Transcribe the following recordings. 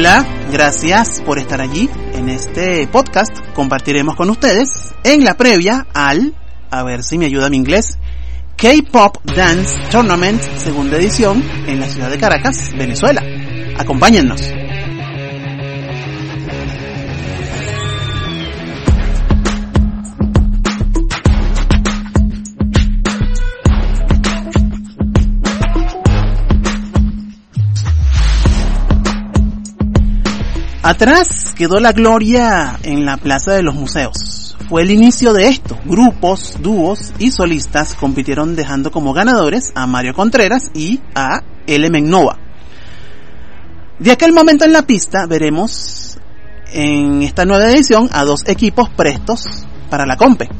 Hola, gracias por estar allí. En este podcast compartiremos con ustedes en la previa al, a ver si me ayuda mi inglés, K-Pop Dance Tournament, segunda edición, en la ciudad de Caracas, Venezuela. Acompáñennos. Atrás quedó la gloria en la Plaza de los Museos. Fue el inicio de esto. Grupos, dúos y solistas compitieron dejando como ganadores a Mario Contreras y a Element Nova. De aquel momento en la pista veremos en esta nueva edición a dos equipos prestos para la compe.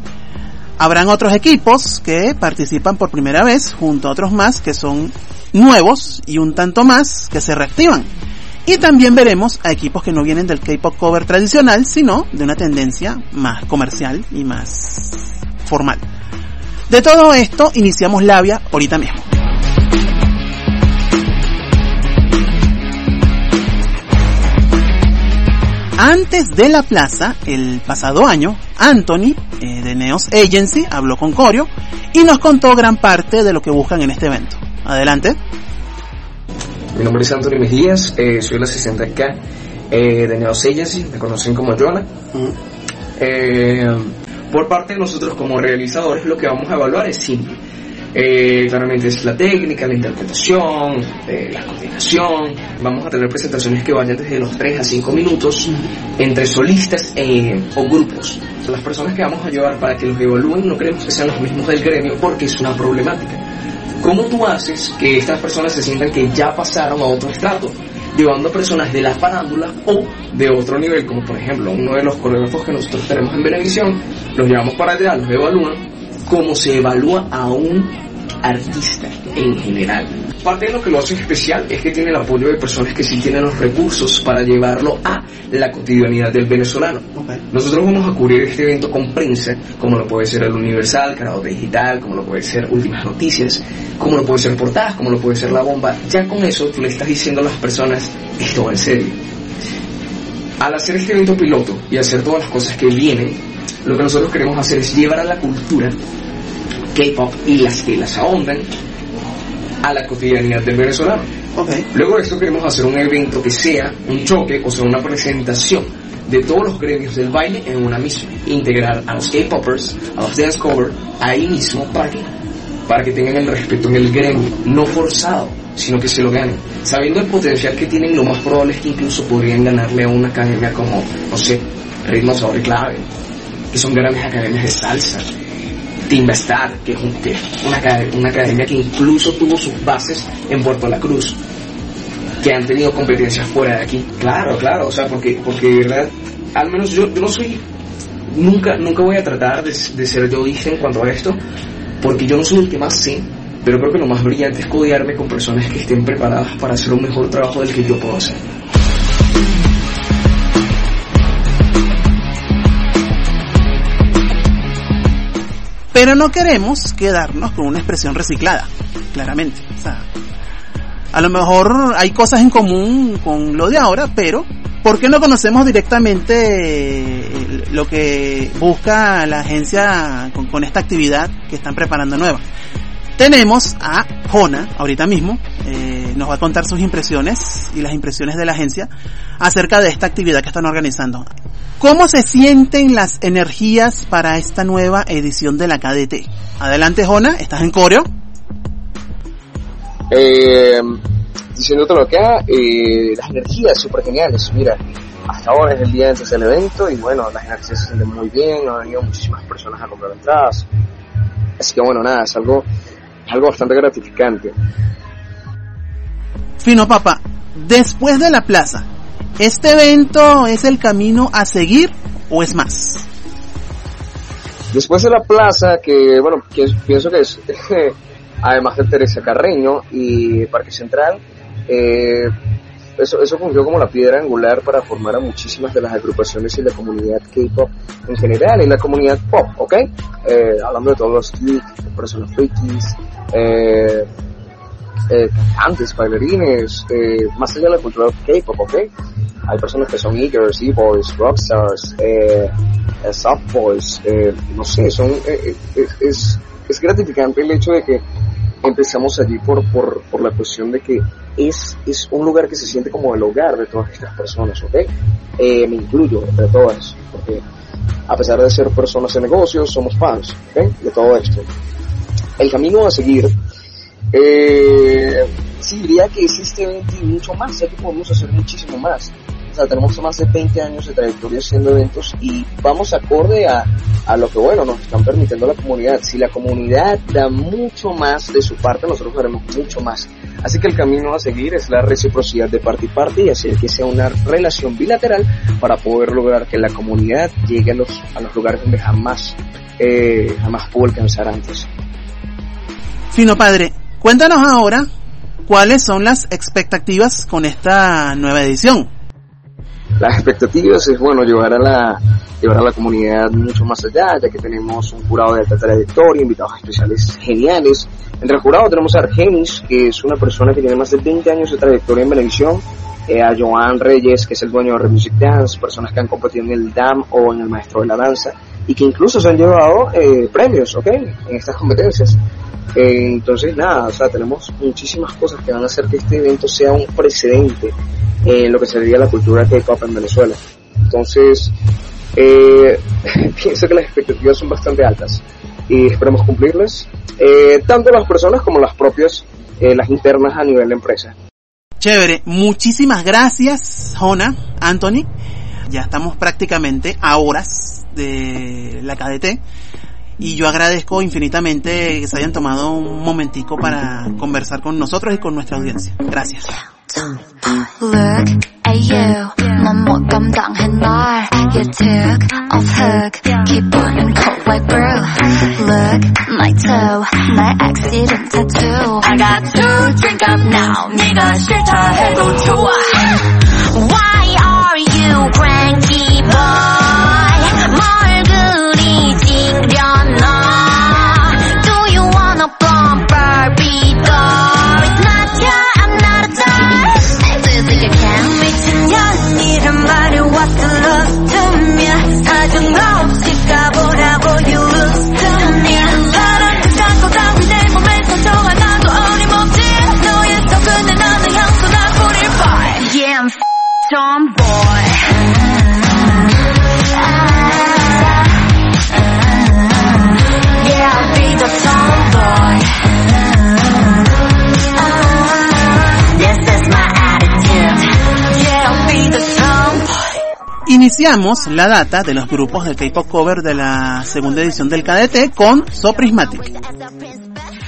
Habrán otros equipos que participan por primera vez junto a otros más que son nuevos y un tanto más que se reactivan. Y también veremos a equipos que no vienen del K-pop cover tradicional, sino de una tendencia más comercial y más formal. De todo esto iniciamos Labia ahorita mismo. Antes de la plaza, el pasado año, Anthony eh, de Neos Agency habló con Corio y nos contó gran parte de lo que buscan en este evento. Adelante. Mi nombre es Anthony Mejías, eh, soy el asistente acá eh, de Agency, me conocen como Jonah. Eh, por parte de nosotros como realizadores lo que vamos a evaluar es simple. Eh, claramente es la técnica, la interpretación, eh, la coordinación. Vamos a tener presentaciones que vayan desde los 3 a 5 minutos entre solistas eh, o grupos. Las personas que vamos a llevar para que los evalúen no queremos que sean los mismos del gremio porque es una problemática. ¿Cómo tú haces que estas personas se sientan que ya pasaron a otro estrato? Llevando a personas de la farándula o de otro nivel, como por ejemplo uno de los coreógrafos que nosotros tenemos en Benevisión, los llevamos para allá, los evalúan, como se evalúa a un artista en general. Parte de lo que lo hace especial es que tiene el apoyo de personas que sí tienen los recursos para llevarlo a la cotidianidad del venezolano. Nosotros vamos a cubrir este evento con prensa, como lo puede ser el Universal, Canal Digital, como lo puede ser Últimas Noticias, como lo puede ser Portadas, como lo puede ser La Bomba. Ya con eso tú le estás diciendo a las personas, esto va en serio. Al hacer este evento piloto y hacer todas las cosas que vienen, lo que nosotros queremos hacer es llevar a la cultura K-pop y las que las ahondan a la cotidianidad del venezolano. Luego de esto queremos hacer un evento que sea un choque, o sea, una presentación de todos los gremios del baile en una misma. Integrar a los K-popers, a los dance cover, ahí mismo para que, para que tengan el respeto en el gremio, no forzado, sino que se lo ganen. Sabiendo el potencial que tienen, lo más probable es que incluso podrían ganarle a una academia como, no sé, Ritmo Sabor y Clave, que son grandes academias de salsa, Star, que es un, que una, una, academia que incluso tuvo sus bases en Puerto La Cruz, que han tenido competencias fuera de aquí. Claro, claro, o sea, porque, porque de verdad, al menos yo, yo no soy, nunca, nunca voy a tratar de, de ser yo dije en cuanto a esto, porque yo no soy el que más sé, pero creo que lo más brillante es codearme con personas que estén preparadas para hacer un mejor trabajo del que yo puedo hacer. Pero no queremos quedarnos con una expresión reciclada, claramente. O sea, a lo mejor hay cosas en común con lo de ahora, pero ¿por qué no conocemos directamente lo que busca la agencia con, con esta actividad que están preparando nueva? Tenemos a Jona, ahorita mismo, eh, nos va a contar sus impresiones y las impresiones de la agencia acerca de esta actividad que están organizando. ¿Cómo se sienten las energías para esta nueva edición de la KDT? Adelante, Jona, estás en coreo. Eh, diciéndote lo que eh, las energías súper geniales. Mira, hasta ahora es el día antes del evento y bueno, las energías se sienten muy bien, han venido muchísimas personas a comprar entradas. Así que bueno, nada, es algo algo bastante gratificante. Fino Papa, después de la plaza, ¿este evento es el camino a seguir o es más? Después de la plaza, que bueno, que pienso que es, además de Teresa Carreño y Parque Central, eh, eso, eso fungió como la piedra angular para formar a muchísimas de las agrupaciones y la comunidad K-pop en general y la comunidad pop, ¿ok? Eh, hablando de todos los geeks, personas frikis, eh, eh, cantantes, bailarines, eh, más allá de la cultura K-pop, ¿ok? Hay personas que son eagers, e-boys, rockstars, eh, eh soft boys, eh, no sé, son, eh, es, es gratificante el hecho de que empezamos allí por, por, por la cuestión de que es, es un lugar que se siente como el hogar de todas estas personas, ¿ok? Me incluyo entre todas, porque a pesar de ser personas de negocios, somos fans, ¿ok? De todo esto. El camino a seguir, eh, sí diría que evento y mucho más, sé que podemos hacer muchísimo más o sea, tenemos más de 20 años de trayectoria haciendo eventos y vamos acorde a, a lo que, bueno, nos están permitiendo la comunidad. Si la comunidad da mucho más de su parte, nosotros haremos mucho más. Así que el camino a seguir es la reciprocidad de parte y parte y hacer que sea una relación bilateral para poder lograr que la comunidad llegue a los, a los lugares donde jamás, eh, jamás pudo alcanzar antes. Fino padre, cuéntanos ahora cuáles son las expectativas con esta nueva edición. Las expectativas es, bueno, llevar a la, llevar a la comunidad mucho más allá, ya que tenemos un jurado de alta trayectoria, invitados especiales geniales. Entre el jurado tenemos a Argenis, que es una persona que tiene más de 20 años de trayectoria en televisión, eh, a Joan Reyes, que es el dueño de Remusic Dance, personas que han competido en el DAM o en el Maestro de la Danza, y que incluso se han llevado eh, premios, ¿ok? En estas competencias. Eh, entonces, nada, o sea, tenemos muchísimas cosas que van a hacer que este evento sea un precedente en lo que sería la cultura K-pop en Venezuela. Entonces, eh, pienso que las expectativas son bastante altas y esperemos cumplirlas, eh, tanto las personas como las propias, eh, las internas a nivel de empresa. Chévere, muchísimas gracias, Jona, Anthony. Ya estamos prácticamente a horas de la KDT y yo agradezco infinitamente que se hayan tomado un momentico para conversar con nosotros y con nuestra audiencia. Gracias. my Iniciamos la data de los grupos de K-pop cover de la segunda edición del KDT con So Prismatic.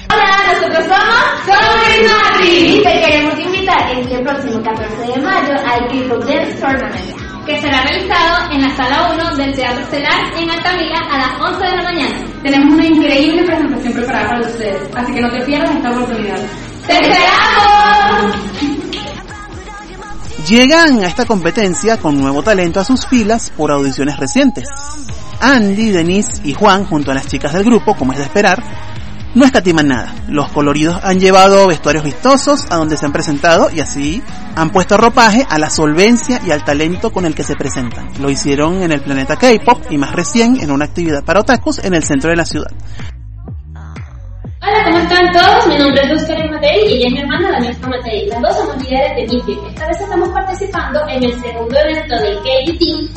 Hola, nosotros somos So Prismatic y te queremos invitar este próximo 14 de mayo al K-pop Dance Tournament que será realizado en la sala 1 del Teatro Estelar en Altamira a las 11 de la mañana. Tenemos una increíble presentación preparada para ustedes, así que no te pierdas esta oportunidad. ¡Te esperamos! Llegan a esta competencia con nuevo talento a sus filas por audiciones recientes. Andy, Denise y Juan, junto a las chicas del grupo, como es de esperar, no escatiman nada. Los coloridos han llevado vestuarios vistosos a donde se han presentado y así han puesto ropaje a la solvencia y al talento con el que se presentan. Lo hicieron en el planeta K-pop y más recién en una actividad para otakus en el centro de la ciudad. Hola, ¿cómo están todos? Mi nombre es Luz Karen Matei y ella es mi hermana Daniel Matei. Las dos somos líderes de MIFID. Esta vez estamos participando en el segundo evento del KBT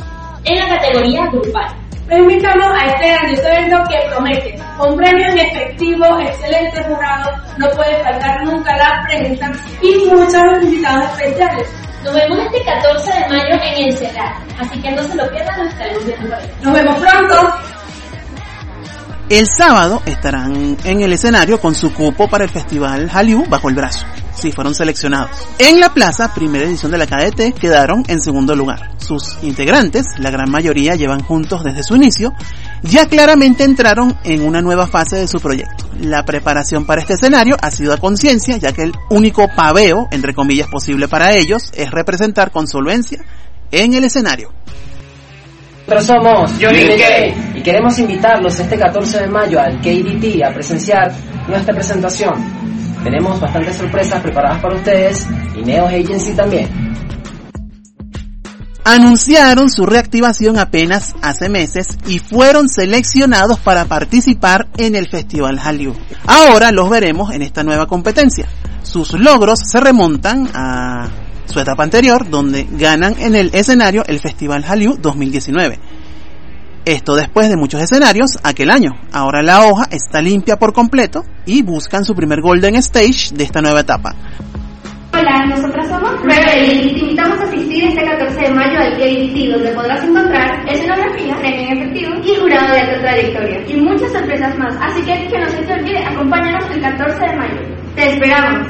en la categoría grupal. Los invitamos a este grandioso evento que promete, con premios en efectivo, excelente jurado, no puede faltar nunca la pregunta y muchos invitados especiales. Nos vemos este 14 de mayo en el CELAR, así que no se lo pierdan, nos estaremos viendo por ahí. Nos vemos pronto. El sábado estarán en el escenario con su cupo para el festival Hallyu bajo el brazo. Sí, fueron seleccionados. En la plaza, primera edición de la KDT, quedaron en segundo lugar. Sus integrantes, la gran mayoría llevan juntos desde su inicio, ya claramente entraron en una nueva fase de su proyecto. La preparación para este escenario ha sido a conciencia, ya que el único paveo, entre comillas, posible para ellos es representar con solvencia en el escenario. Nosotros somos Johnny queremos invitarlos este 14 de mayo al KDT a presenciar nuestra presentación. Tenemos bastantes sorpresas preparadas para ustedes y Neo Agency también. Anunciaron su reactivación apenas hace meses y fueron seleccionados para participar en el Festival Hallyu. Ahora los veremos en esta nueva competencia. Sus logros se remontan a su etapa anterior, donde ganan en el escenario el Festival Hallyu 2019. Esto después de muchos escenarios aquel año. Ahora la hoja está limpia por completo y buscan su primer Golden Stage de esta nueva etapa. Hola, nosotras somos Reverie y te invitamos a asistir este 14 de mayo al KDT, donde podrás encontrar escenografía, premio en efectivo y jurado de alta trayectoria. Y muchas sorpresas más, así que que no se te olvide, acompáñanos el 14 de mayo. ¡Te esperamos!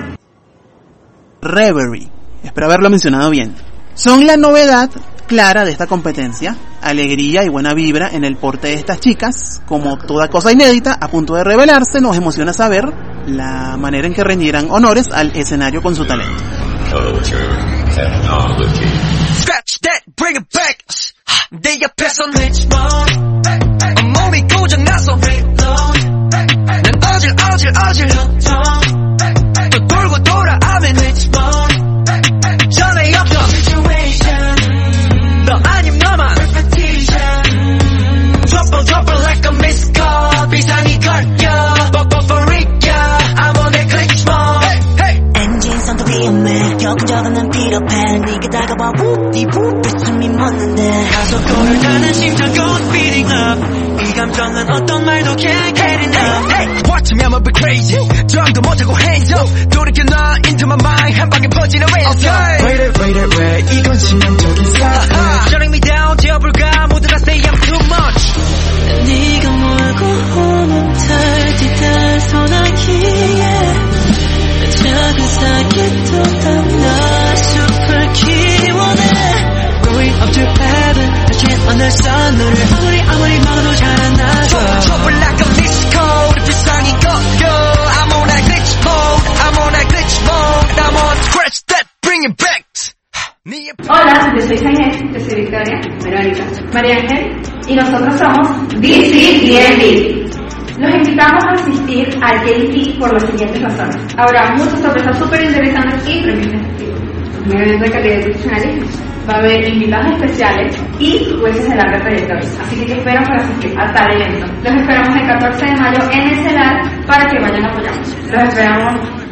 Reverie, espero haberlo mencionado bien. Son la novedad clara de esta competencia, alegría y buena vibra en el porte de estas chicas, como toda cosa inédita a punto de revelarse, nos emociona saber la manera en que rendieran honores al escenario con su talento. up 이 감정은 어떤 말도 can't get enough hey, hey. Watch me I'm a bit crazy 정도 못하고 hands up 돌이켜 놔 into my mind 한 방에 퍼지는 ransom okay. Wait it wait it wait 이건 치명적인 사고 Shutting me down 지어볼까 모두 다 say I'm too much 네가 몰고 오는 달 뒤달 소나기에 작은 사기도 담나 숲을 키워내 Going up to heaven 다시 만날 선을 아무리 아무리 막아도 잘 안 나가 Trouble like a missed code 비상이 걸려 I'm on that glitch mode I'm on that glitch mode I'm on scratch that bring it back 네 옆에 Hola, yo soy Jaime, yo soy Victoria, Verónica, María Ángel y nosotros somos DCDND. Los invitamos a asistir al JT por las siguientes razones. Habrá muchas sorpresas súper interesantes y premios evento de calidad profesional. Va a haber invitados especiales y jueces de larga trayectoria. Así que te espero para asistir a tal evento. Los esperamos el 14 de mayo en el CELAR para que vayan a apoyarnos. Los esperamos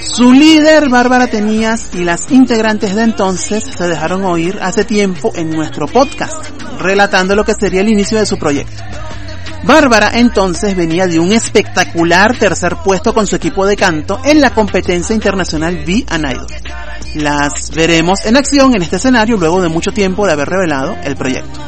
Su líder, Bárbara Tenías, y las integrantes de entonces se dejaron oír hace tiempo en nuestro podcast, relatando lo que sería el inicio de su proyecto. Bárbara entonces venía de un espectacular tercer puesto con su equipo de canto en la competencia internacional Be an. Las veremos en acción en este escenario luego de mucho tiempo de haber revelado el proyecto.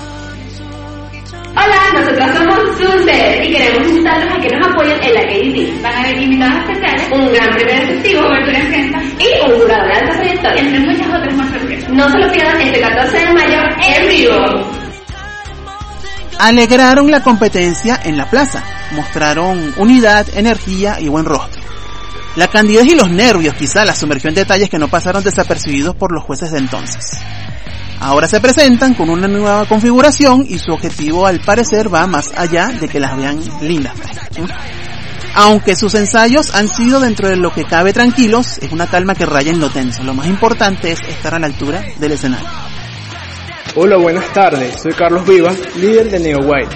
Hola, nosotros somos Sunset y queremos invitarlos a que nos apoyen en la KDT. Van a haber invitados especiales, un gran premio efectivo, cobertura en prensa y un jurado de alta trayectoria, entre muchas otras más sorpresas. No se lo pierdan este 14 de mayo en vivo. Alegraron la competencia en la plaza, mostraron unidad, energía y buen rostro. La candidez y los nervios quizá las sumergió en detalles que no pasaron desapercibidos por los jueces de entonces. Ahora se presentan con una nueva configuración y su objetivo al parecer va más allá de que las vean lindas. Aunque sus ensayos han sido dentro de lo que cabe tranquilos, es una calma que raya en lo tenso. Lo más importante es estar a la altura del escenario. Hola, buenas tardes. Soy Carlos Vivas, líder de Neo White.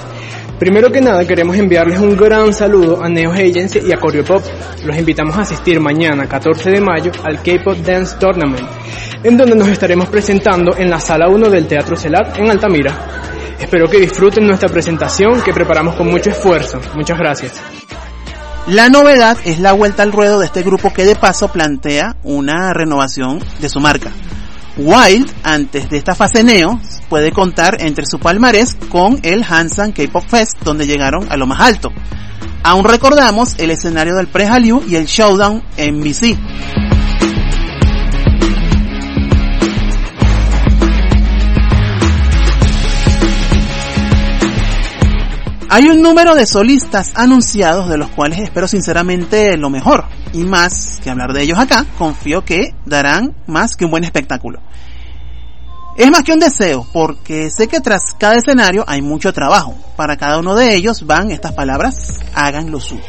Primero que nada queremos enviarles un gran saludo a Neo Agency y a Coreopop. Los invitamos a asistir mañana, 14 de mayo, al K-Pop Dance Tournament, en donde nos estaremos presentando en la sala 1 del Teatro Celar en Altamira. Espero que disfruten nuestra presentación que preparamos con mucho esfuerzo. Muchas gracias. La novedad es la vuelta al ruedo de este grupo que de paso plantea una renovación de su marca. Wild, antes de esta fase neo, puede contar entre su palmarés con el Hansan K-Pop Fest, donde llegaron a lo más alto. Aún recordamos el escenario del pre-Hallyu y el showdown en. Hay un número de solistas anunciados de los cuales espero sinceramente lo mejor. Y más que hablar de ellos acá, confío que darán más que un buen espectáculo. Es más que un deseo, porque sé que tras cada escenario hay mucho trabajo. Para cada uno de ellos van estas palabras, hagan lo suyo.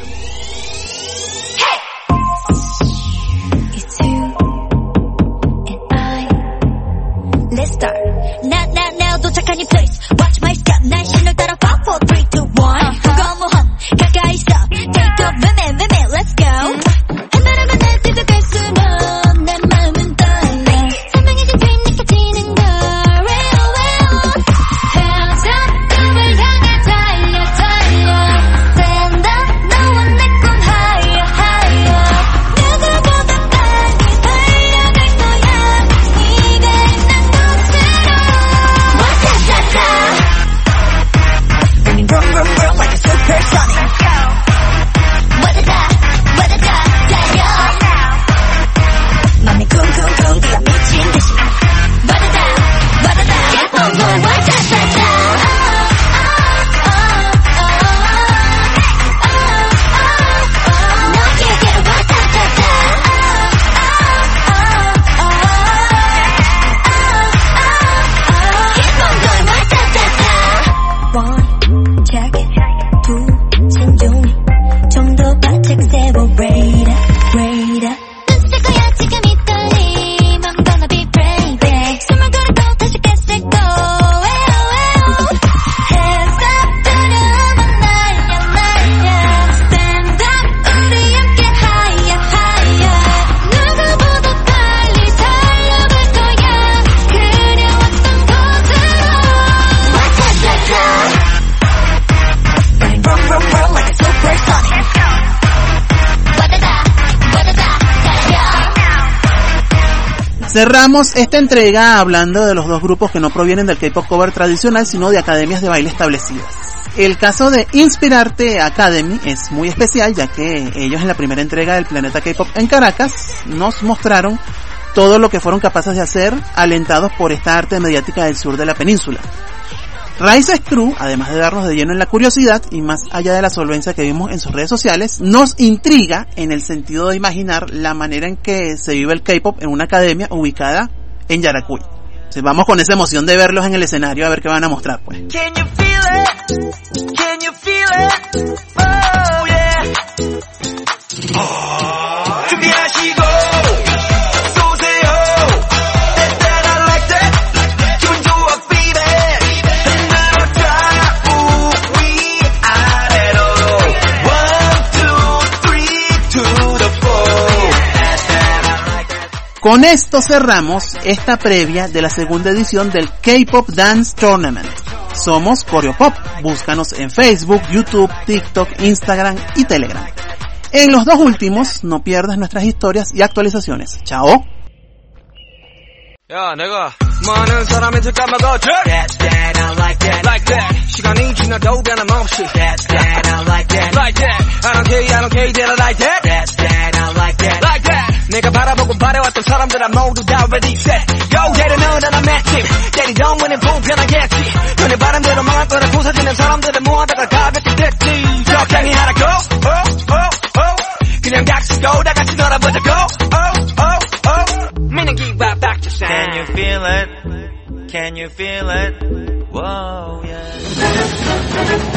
Cerramos esta entrega hablando de los dos grupos que no provienen del K-pop cover tradicional, sino de academias de baile establecidas. El caso de Inspirarte Academy es muy especial, ya que ellos en la primera entrega del Planeta K-pop en Caracas nos mostraron todo lo que fueron capaces de hacer, alentados por esta arte mediática del sur de la península. Rice Crew, además de darnos de lleno en la curiosidad y más allá de la solvencia que vimos en sus redes sociales, nos intriga en el sentido de imaginar la manera en que se vive el K-pop en una academia ubicada en Yaracuy. Entonces, vamos con esa emoción de verlos en el escenario a ver qué van a mostrar pues. Can you feel Con esto cerramos esta previa de la segunda edición del K-Pop Dance Tournament. Somos Coreopop, búscanos en Facebook, YouTube, TikTok, Instagram y Telegram. En los dos últimos, no pierdas nuestras historias y actualizaciones. Chao. 야 내가 많은 사람이 까먹어줘 That that I like that Like that 시간이 지나도 변함없이 That that I like that Like that I don't care I don't care that I like that That that 모두 다 ready set Go 때려 넣으라 나 맷집 때리 정문은 불편하겠지 너네 바람대로 망할 거라 부서지는 사람들은 모아다가 가볍게 됐지 적당히 하라고 oh, oh, oh. 그냥 각시고 다 같이 놀아보자고 oh, oh, oh. Meaning give right back to sound Can you feel it? Can you feel it? Whoa, yeah